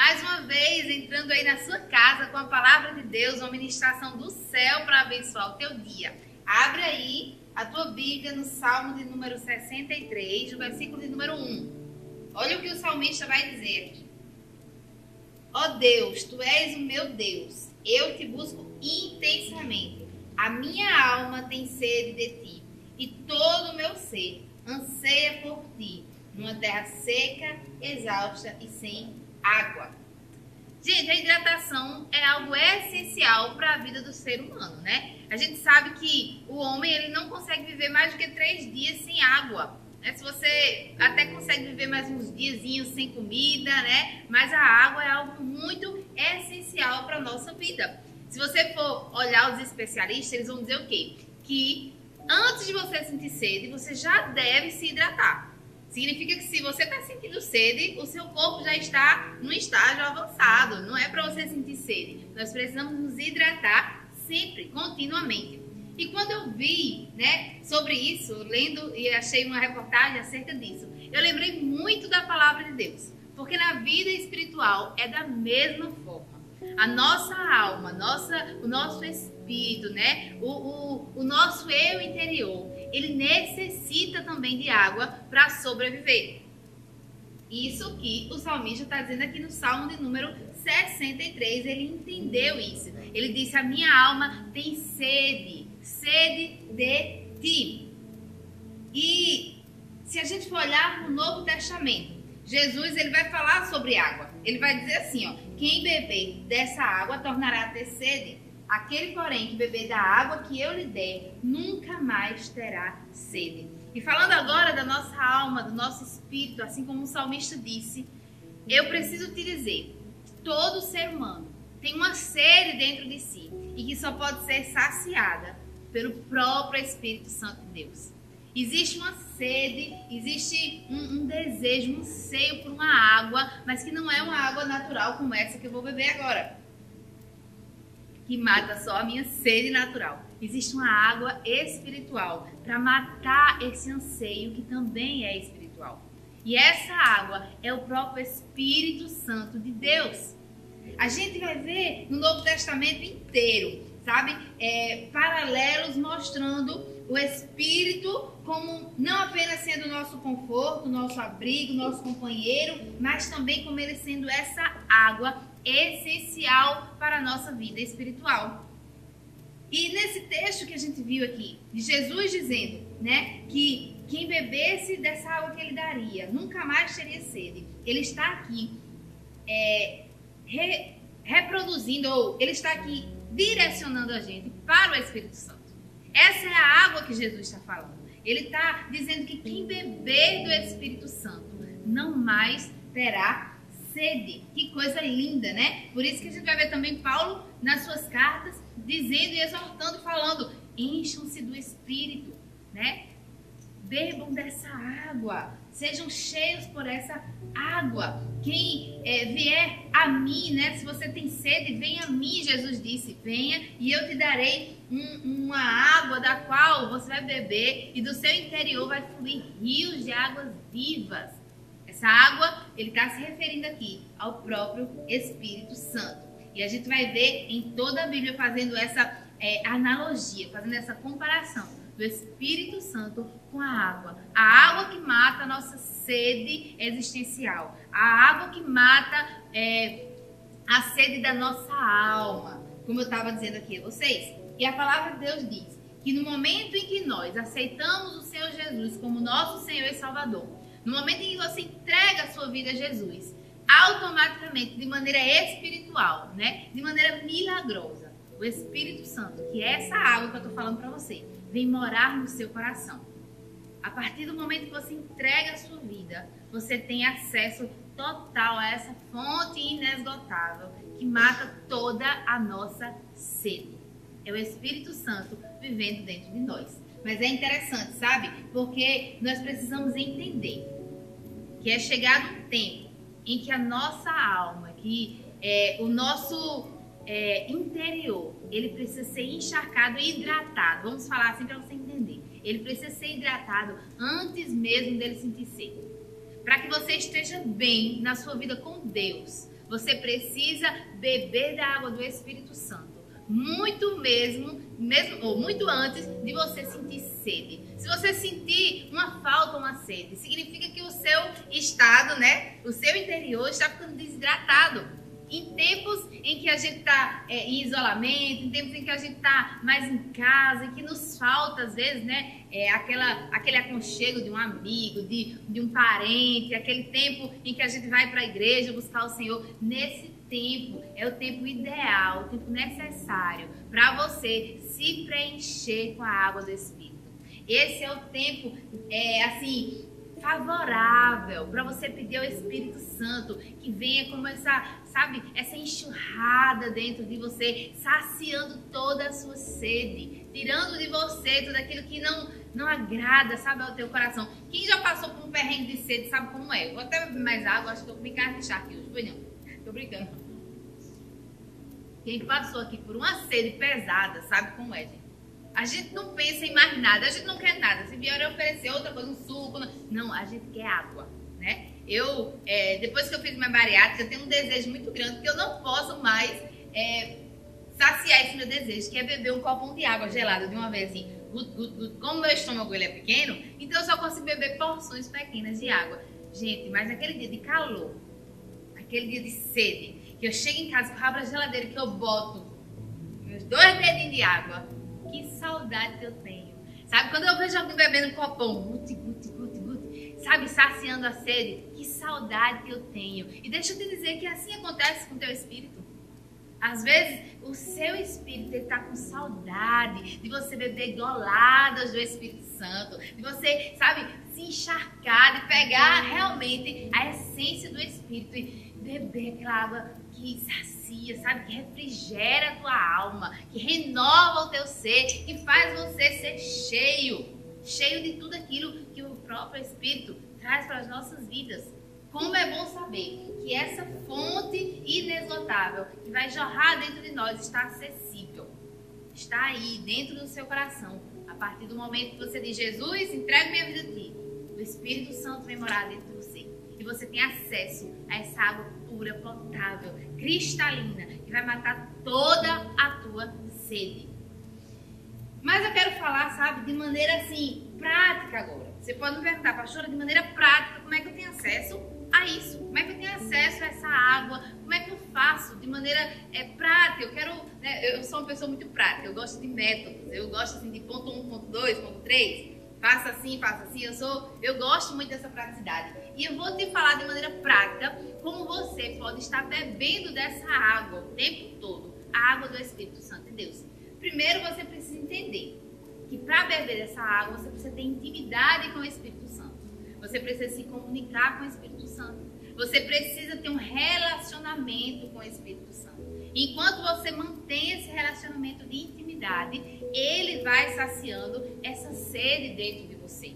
mais uma vez entrando aí na sua casa com a palavra de Deus, uma ministração do céu para abençoar o teu dia. Abre aí a tua Bíblia no Salmo de número 63, no versículo de número 1. Olha o que o salmista vai dizer. Ó oh Deus, tu és o meu Deus, eu te busco intensamente. A minha alma tem sede de ti, e todo o meu ser anseia por ti, numa terra seca, exausta e sem água. Gente, a hidratação é algo essencial para a vida do ser humano, né? A gente sabe que o homem ele não consegue viver mais do que três dias sem água. Né? Se você até consegue viver mais uns diazinhos sem comida, né? Mas a água é algo muito essencial para a nossa vida. Se você for olhar os especialistas, eles vão dizer o quê? Que antes de você sentir sede, você já deve se hidratar. Significa que se você está sentindo sede, o seu corpo já está num estágio avançado. Não é para você sentir sede. Nós precisamos nos hidratar sempre, continuamente. E quando eu vi, né, sobre isso, lendo e achei uma reportagem acerca disso, eu lembrei muito da palavra de Deus. Porque na vida espiritual é da mesma forma. A nossa alma, nossa, o nosso espírito, né, o, o, o nosso eu interior, ele necessita também de água para sobreviver. Isso que o salmista está dizendo aqui no Salmo de número 63, ele entendeu isso. Ele disse: A minha alma tem sede, sede de ti. E se a gente for olhar no Novo Testamento, Jesus ele vai falar sobre água. Ele vai dizer assim: ó, quem beber dessa água tornará a ter sede. Aquele, porém, que beber da água que eu lhe der, nunca mais terá sede. E falando agora da nossa alma, do nosso espírito, assim como o salmista disse, eu preciso te dizer: todo ser humano tem uma sede dentro de si e que só pode ser saciada pelo próprio Espírito Santo de Deus. Existe uma sede, existe um, um, desejo, um seio por uma água, mas que não é uma água natural como essa que eu vou beber agora que mata só a minha sede natural. Existe uma água espiritual para matar esse anseio que também é espiritual. E essa água é o próprio Espírito Santo de Deus. A gente vai ver no Novo Testamento inteiro, sabe? É, paralelos mostrando o Espírito como não apenas sendo nosso conforto, nosso abrigo, nosso companheiro, mas também como ele sendo essa água essencial para a nossa vida espiritual. E nesse texto que a gente viu aqui, de Jesus dizendo, né, que quem bebesse dessa água que ele daria nunca mais teria sede. Ele está aqui é, re, reproduzindo, ou ele está aqui direcionando a gente para o Espírito Santo. Essa é a água que Jesus está falando. Ele está dizendo que quem beber do Espírito Santo não mais terá sede. Que coisa linda, né? Por isso que a gente vai ver também Paulo nas suas cartas dizendo e exortando, falando: encham-se do Espírito, né? Bebam dessa água, sejam cheios por essa água. Quem é, vier a mim, né? Se você tem sede, venha a mim, Jesus disse: venha e eu te darei um, uma água da qual você vai beber e do seu interior vai fluir rios de águas vivas. Essa água, ele está se referindo aqui ao próprio Espírito Santo. E a gente vai ver em toda a Bíblia fazendo essa é, analogia, fazendo essa comparação do Espírito Santo com a água. A água que mata a nossa sede existencial. A água que mata é, a sede da nossa alma. Como eu estava dizendo aqui a vocês. E a palavra de Deus diz que no momento em que nós aceitamos o Senhor Jesus como nosso Senhor e Salvador, no momento em que você entrega a sua vida a Jesus, automaticamente, de maneira espiritual, né? De maneira milagrosa, o Espírito Santo, que é essa água que eu estou falando para você, vem morar no seu coração. A partir do momento que você entrega a sua vida, você tem acesso total a essa fonte inesgotável que mata toda a nossa sede. É o Espírito Santo vivendo dentro de nós. Mas é interessante, sabe? Porque nós precisamos entender que é chegado um tempo em que a nossa alma, que é, o nosso é, interior, ele precisa ser encharcado e hidratado. Vamos falar assim para você entender. Ele precisa ser hidratado antes mesmo dele sentir sede. Para que você esteja bem na sua vida com Deus, Você precisa beber da água do Espírito Santo. Muito mesmo, mesmo ou muito antes de você sentir sede. Se você sentir uma falta, uma sede, significa que o seu estado, né, o seu interior está ficando desidratado em tempos em que a gente está é, em isolamento, em tempos em que a gente está mais em casa, e que nos falta, às vezes, né, é, aquela, aquele aconchego de um amigo, de, de um parente, aquele tempo em que a gente vai para a igreja buscar o Senhor. Nesse tempo é o tempo ideal, o tempo necessário para você se preencher com a água do Espírito. Esse é o tempo, é, assim, favorável para você pedir ao Espírito Santo que venha como essa, sabe, essa enxurrada dentro de você, saciando toda a sua sede, tirando de você tudo aquilo que não não agrada, sabe, ao teu coração. Quem já passou por um perrengue de sede sabe como é. Vou até beber mais água, acho que eu vou me carnichar aqui hoje. Não. Tô brincando. Quem passou aqui por uma sede pesada sabe como é, gente. A gente não pensa em mais nada, a gente não quer nada. Se vier oferecer outra coisa, um suco. Não, a gente quer água, né? Eu, é, depois que eu fiz minha bariátrica, eu tenho um desejo muito grande que eu não posso mais é, saciar esse meu desejo, que é beber um copão de água gelada de uma vez assim. Como meu estômago ele é pequeno, então eu só consigo beber porções pequenas de água. Gente, mas aquele dia de calor, aquele dia de sede, que eu chego em casa, com abro a geladeira, que eu boto meus dois dedinhos de água, que saudade que eu tenho. Sabe, quando eu vejo alguém bebendo um copão, guti, guti, guti, guti, sabe, saciando a sede, que saudade que eu tenho. E deixa eu te dizer que assim acontece com o teu espírito. Às vezes, o seu espírito está com saudade de você beber goladas do Espírito Santo, de você, sabe, se encharcar, de pegar realmente a essência do Espírito e beber aquela água que sacia, sabe? Que refrigera a tua alma, que renova o teu ser, que faz você ser cheio, cheio de tudo aquilo que o próprio Espírito traz para as nossas vidas. Como é bom saber que essa fonte inesgotável que vai jorrar dentro de nós está acessível, está aí dentro do seu coração. A partir do momento que você diz, Jesus, entregue minha vida a ti, o Espírito Santo vem morar dentro de você e você tem acesso a essa água pura, potável, cristalina, que vai matar toda a tua sede. Mas eu quero falar, sabe, de maneira assim, prática agora. Você pode me perguntar, pastora, de maneira prática, como é que eu tenho acesso a isso? Como é que eu tenho acesso a essa água? Como é que eu faço de maneira é, prática? Eu quero, né, eu sou uma pessoa muito prática, eu gosto de métodos, eu gosto assim de ponto 1, ponto 2, ponto 3 faça assim, faça assim. Eu sou, eu gosto muito dessa praticidade. E eu vou te falar de maneira prática como você pode estar bebendo dessa água o tempo todo, a água do Espírito Santo de Deus. Primeiro você precisa entender que para beber dessa água você precisa ter intimidade com o Espírito Santo. Você precisa se comunicar com o Espírito Santo. Você precisa ter um relacionamento com o Espírito Santo. Enquanto você mantém esse relacionamento de intimidade, ele vai saciando essa sede dentro de você.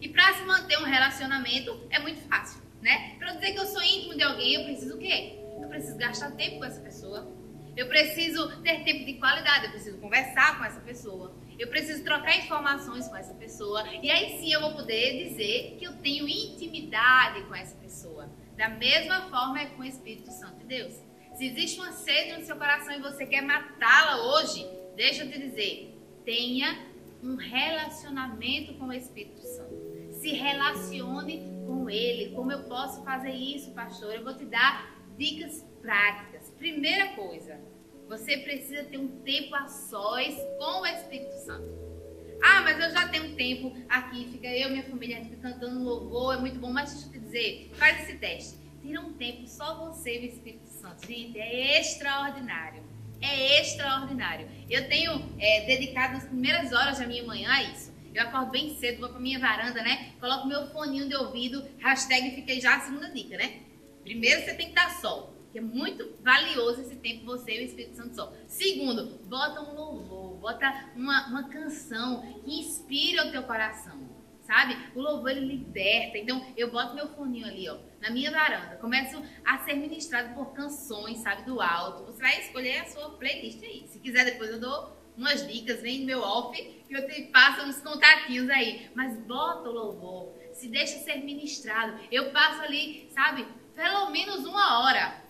E para se manter um relacionamento é muito fácil, né? Para dizer que eu sou íntimo de alguém, eu preciso o quê? Eu preciso gastar tempo com essa pessoa. Eu preciso ter tempo de qualidade, eu preciso conversar com essa pessoa. Eu preciso trocar informações com essa pessoa. E aí sim eu vou poder dizer que eu tenho intimidade com essa pessoa. Da mesma forma é com o Espírito Santo de Deus. Se existe uma sede no seu coração e você quer matá-la hoje, deixa eu te dizer, tenha um relacionamento com o Espírito Santo. Se relacione com ele. Como eu posso fazer isso, pastor? Eu vou te dar dicas práticas. Primeira coisa, você precisa ter um tempo a sós com o Espírito Santo. Ah, mas eu já tenho tempo aqui, fica eu e minha família, cantando louvor, é muito bom, mas deixa eu te dizer, faz esse teste. Tira um tempo só você e o Espírito Santo. Gente, é extraordinário. É extraordinário. Eu tenho é, dedicado as primeiras horas da minha manhã a isso. Eu acordo bem cedo, vou pra minha varanda, né? Coloco meu foninho de ouvido, hashtag fiquei já a segunda dica, né? Primeiro você tem que dar sol, que é muito valioso esse tempo você e o Espírito Santo Sol. Segundo, bota um louvor, bota uma, uma canção que inspire o teu coração sabe? O louvor ele liberta. Então eu boto meu foninho ali, ó, na minha varanda, começo a ser ministrado por canções, sabe, do alto. Você vai escolher a sua playlist aí. Se quiser depois eu dou umas dicas, vem no meu off que eu te passo uns contatinhos aí. Mas bota o louvor, se deixa ser ministrado. Eu passo ali, sabe, pelo menos uma hora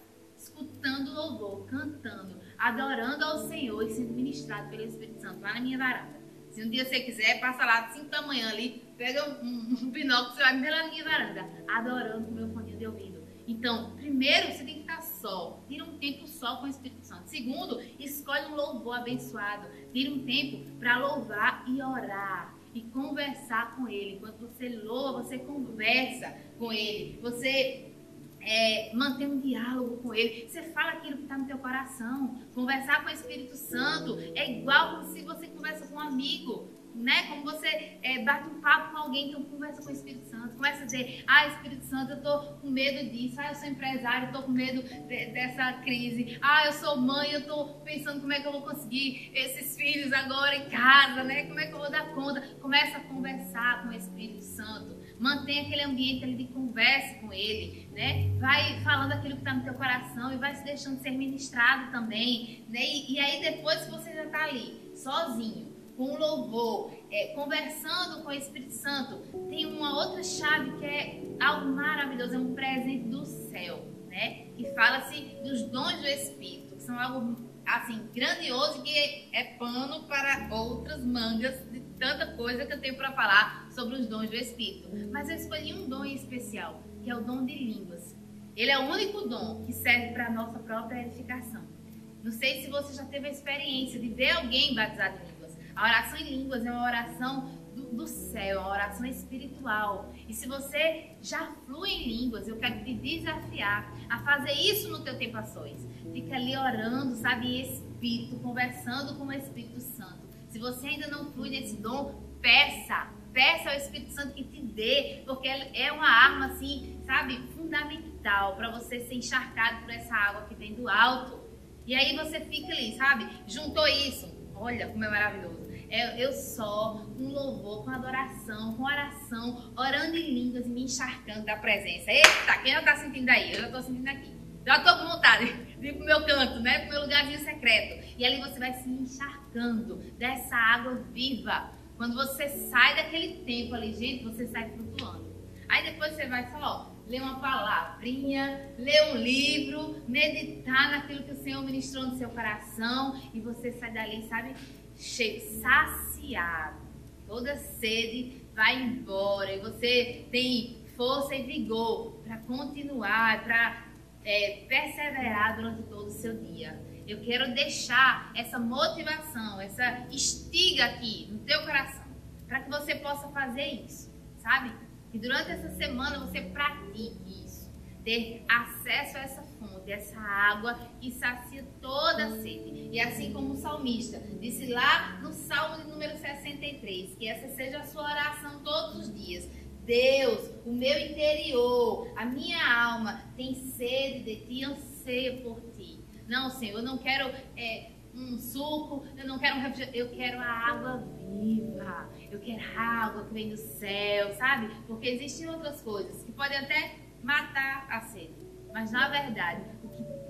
louvor, cantando, adorando ao Senhor e sendo ministrado pelo Espírito Santo lá na minha varanda. Se um dia você quiser, passa lá de 5 da manhã ali, pega um, um binóculo, você vai na minha varanda, adorando com meu fone de ouvido. Então, primeiro, você tem que só. Tira um tempo só com o Espírito Santo. Segundo, escolhe um louvor abençoado. Tira um tempo para louvar e orar e conversar com Ele. Enquanto você louva, você conversa com Ele. Você é, um diálogo com Ele. Você fala aquilo que está no teu coração. Conversar com o Espírito Santo é igual como se você conversa com um amigo né? Como você é, bate um papo com alguém, então conversa com o Espírito Santo, começa a dizer, ah, Espírito Santo, eu tô com medo disso, ah, eu sou empresário, eu tô com medo de, dessa crise, ah, eu sou mãe, eu tô pensando como é que eu vou conseguir esses filhos agora em casa, né? Como é que eu vou dar conta? Começa a conversar com o Espírito Santo, mantém aquele ambiente ali de conversa com ele, né? Vai falando aquilo que está no teu coração e vai se deixando ser ministrado também, né? E, e aí depois você já está ali, sozinho, com louvor, é, conversando com o Espírito Santo, tem uma outra chave que é algo maravilhoso, é um presente do céu, né? Que fala-se dos dons do Espírito, que são algo assim grandioso que é pano para outras mangas de tanta coisa que eu tenho para falar sobre os dons do Espírito. Mas eu escolhi um dom em especial, que é o dom de línguas. Ele é o único dom que serve para a nossa própria edificação. Não sei se você já teve a experiência de ver alguém batizado em a oração em línguas é uma oração do, do céu, é uma oração espiritual. E se você já flui em línguas, eu quero te desafiar a fazer isso no teu tempo a sós. Fica ali orando, sabe, em espírito, conversando com o Espírito Santo. Se você ainda não flui nesse dom, peça. Peça ao Espírito Santo que te dê, porque é uma arma, assim, sabe, fundamental para você ser encharcado por essa água que vem do alto. E aí você fica ali, sabe? Juntou isso. Olha como é maravilhoso é, eu só com louvor, com adoração, com oração, orando em línguas e me encharcando da presença. Eita, quem já tá sentindo aí? Eu já tô sentindo aqui. Já tô com vontade de ir pro meu canto, né? Pro meu lugarzinho secreto. E ali você vai se encharcando dessa água viva. Quando você sai daquele tempo ali, gente, você sai flutuando. Aí depois você vai só, ó, ler uma palavrinha, ler um livro, meditar naquilo que o Senhor ministrou no seu coração e você sai dali, sabe, saciado. Toda sede vai embora e você tem força e vigor para continuar, para é, perseverar durante todo o seu dia. Eu quero deixar essa motivação, essa estiga aqui no teu coração, para que você possa fazer isso, sabe? E durante essa semana você pratique isso, ter acesso a essa fonte, essa água que sacia toda a sede. E assim como o salmista disse lá no Salmo de número 63, que essa seja a sua oração todos os dias. Deus, o meu interior, a minha alma tem sede de ti, anseia por ti. Não, Senhor, eu não quero é, um suco, eu não quero um refrigerante, eu quero a água viva, eu quero a água que vem do céu, sabe? Porque existem outras coisas que podem até matar a sede. Mas na verdade,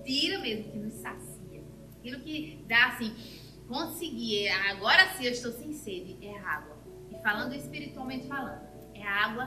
tira mesmo, que nos sacia, aquilo que dá assim, conseguir, agora sim eu estou sem sede, é água. E falando espiritualmente falando, é água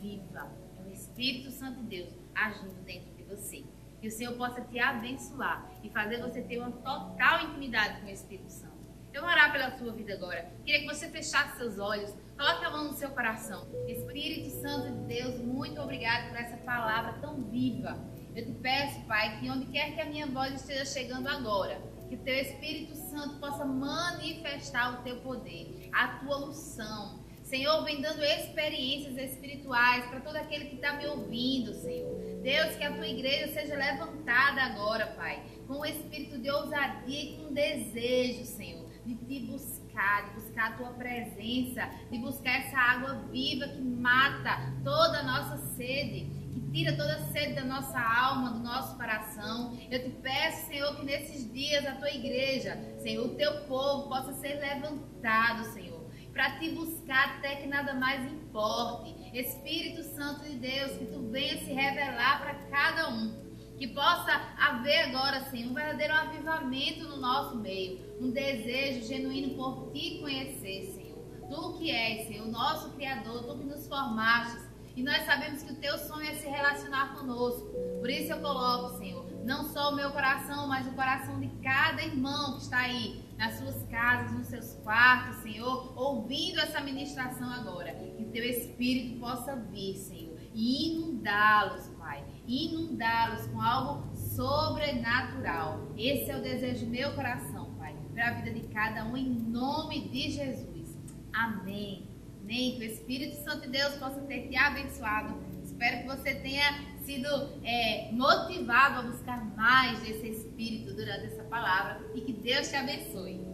viva. É o Espírito Santo de Deus agindo dentro de você. Que o Senhor possa te abençoar e fazer você ter uma total intimidade com o Espírito Santo. Eu vou orar pela sua vida agora. Queria que você fechasse seus olhos, coloque a mão no seu coração. Espírito Santo de Deus, muito obrigado por essa palavra tão viva eu te peço, Pai, que onde quer que a minha voz esteja chegando agora, que teu Espírito Santo possa manifestar o teu poder, a tua unção. Senhor, vem dando experiências espirituais para todo aquele que está me ouvindo, Senhor. Deus, que a tua igreja seja levantada agora, Pai, com o espírito de ousadia e com desejo, Senhor, de te buscar, de buscar a tua presença, de buscar essa água viva que mata toda a nossa sede tira toda a sede da nossa alma, do nosso coração. Eu te peço, Senhor, que nesses dias a tua igreja, Senhor, o teu povo possa ser levantado, Senhor, para te buscar até que nada mais importe. Espírito Santo de Deus, que tu venha se revelar para cada um. Que possa haver agora, Senhor, um verdadeiro avivamento no nosso meio. Um desejo genuíno por te conhecer, Senhor. Tu que és, Senhor, o nosso Criador, tu que nos formaste, e nós sabemos que o teu sonho é se relacionar conosco. Por isso eu coloco, Senhor, não só o meu coração, mas o coração de cada irmão que está aí nas suas casas, nos seus quartos, Senhor, ouvindo essa ministração agora. Que teu Espírito possa vir, Senhor, e inundá-los, Pai. Inundá-los com algo sobrenatural. Esse é o desejo do meu coração, Pai, para a vida de cada um, em nome de Jesus. Amém. Amém. Que o Espírito Santo de Deus possa ter te abençoado. Espero que você tenha sido é, motivado a buscar mais desse Espírito durante essa palavra e que Deus te abençoe.